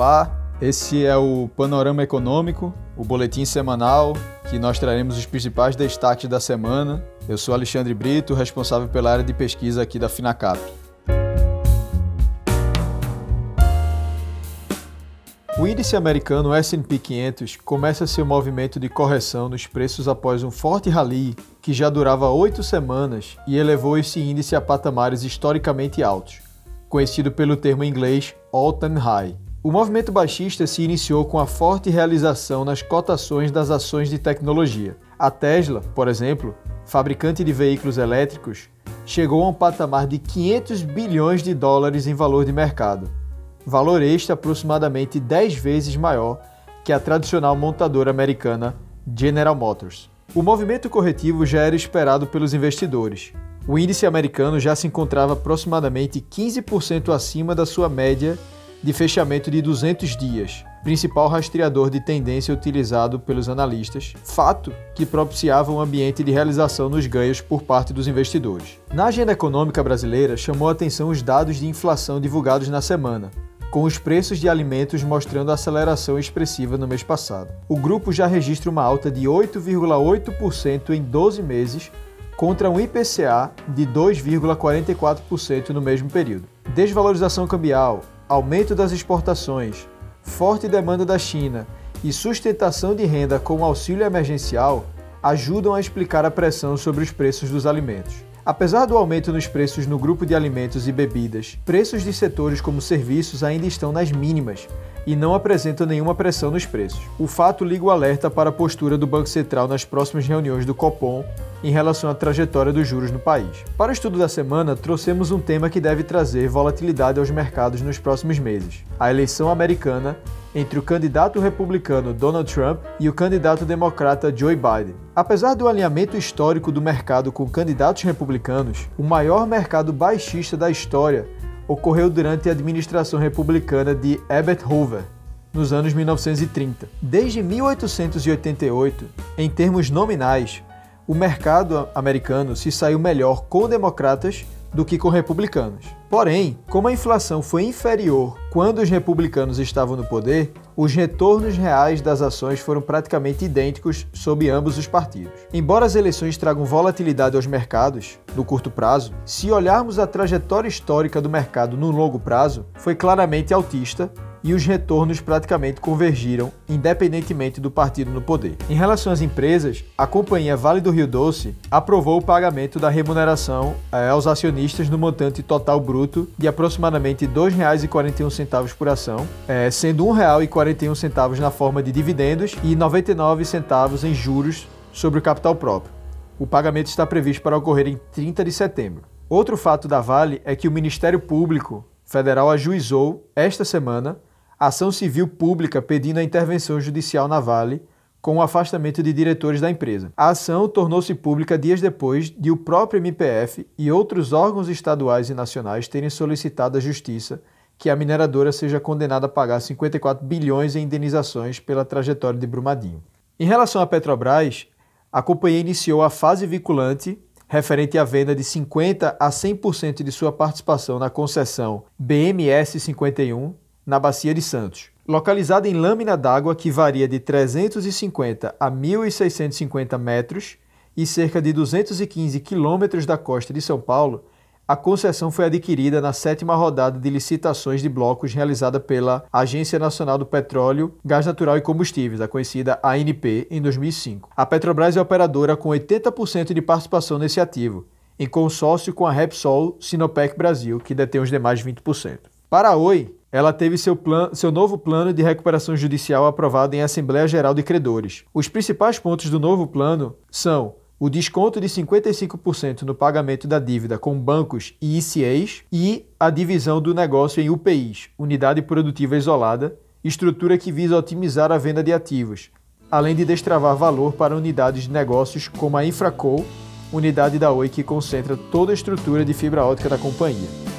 Olá, esse é o Panorama Econômico, o boletim semanal que nós traremos os principais destaques da semana. Eu sou Alexandre Brito, responsável pela área de pesquisa aqui da Finacap. O índice americano S&P 500 começa seu movimento de correção nos preços após um forte rally que já durava oito semanas e elevou esse índice a patamares historicamente altos, conhecido pelo termo inglês all-time high. O movimento baixista se iniciou com a forte realização nas cotações das ações de tecnologia. A Tesla, por exemplo, fabricante de veículos elétricos, chegou a um patamar de 500 bilhões de dólares em valor de mercado valor este aproximadamente 10 vezes maior que a tradicional montadora americana General Motors. O movimento corretivo já era esperado pelos investidores. O índice americano já se encontrava aproximadamente 15% acima da sua média de fechamento de 200 dias, principal rastreador de tendência utilizado pelos analistas, fato que propiciava um ambiente de realização nos ganhos por parte dos investidores. Na agenda econômica brasileira, chamou a atenção os dados de inflação divulgados na semana, com os preços de alimentos mostrando aceleração expressiva no mês passado. O grupo já registra uma alta de 8,8% em 12 meses, contra um IPCA de 2,44% no mesmo período. Desvalorização cambial, aumento das exportações, forte demanda da China e sustentação de renda com auxílio emergencial ajudam a explicar a pressão sobre os preços dos alimentos. Apesar do aumento nos preços no grupo de alimentos e bebidas, preços de setores como serviços ainda estão nas mínimas e não apresentam nenhuma pressão nos preços. O fato liga o alerta para a postura do Banco Central nas próximas reuniões do Copom em relação à trajetória dos juros no país. Para o estudo da semana, trouxemos um tema que deve trazer volatilidade aos mercados nos próximos meses: a eleição americana entre o candidato republicano Donald Trump e o candidato democrata Joe Biden. Apesar do alinhamento histórico do mercado com candidatos republicanos, o maior mercado baixista da história ocorreu durante a administração republicana de Herbert Hoover, nos anos 1930. Desde 1888, em termos nominais, o mercado americano se saiu melhor com democratas do que com republicanos. Porém, como a inflação foi inferior quando os republicanos estavam no poder, os retornos reais das ações foram praticamente idênticos sob ambos os partidos. Embora as eleições tragam volatilidade aos mercados no curto prazo, se olharmos a trajetória histórica do mercado no longo prazo, foi claramente altista e os retornos praticamente convergiram, independentemente do partido no poder. Em relação às empresas, a companhia Vale do Rio Doce aprovou o pagamento da remuneração eh, aos acionistas no montante total bruto de aproximadamente R$ 2,41 por ação, eh, sendo R$ 1,41 na forma de dividendos e 99 centavos em juros sobre o capital próprio. O pagamento está previsto para ocorrer em 30 de setembro. Outro fato da Vale é que o Ministério Público Federal ajuizou esta semana ação civil pública pedindo a intervenção judicial na Vale com o afastamento de diretores da empresa. A ação tornou-se pública dias depois de o próprio MPF e outros órgãos estaduais e nacionais terem solicitado à Justiça que a mineradora seja condenada a pagar 54 bilhões em indenizações pela trajetória de Brumadinho. Em relação à Petrobras, a companhia iniciou a fase vinculante referente à venda de 50 a 100% de sua participação na concessão BMS 51 na Bacia de Santos. Localizada em lâmina d'água que varia de 350 a 1.650 metros e cerca de 215 quilômetros da costa de São Paulo, a concessão foi adquirida na sétima rodada de licitações de blocos realizada pela Agência Nacional do Petróleo, Gás Natural e Combustíveis, a conhecida ANP, em 2005. A Petrobras é operadora com 80% de participação nesse ativo, em consórcio com a Repsol Sinopec Brasil, que detém os demais 20%. Para a Oi, ela teve seu, plan, seu novo plano de recuperação judicial aprovado em Assembleia Geral de Credores. Os principais pontos do novo plano são o desconto de 55% no pagamento da dívida com bancos e ICAs e a divisão do negócio em UPIs, Unidade Produtiva Isolada, estrutura que visa otimizar a venda de ativos, além de destravar valor para unidades de negócios como a Infraco, unidade da Oi que concentra toda a estrutura de fibra ótica da companhia.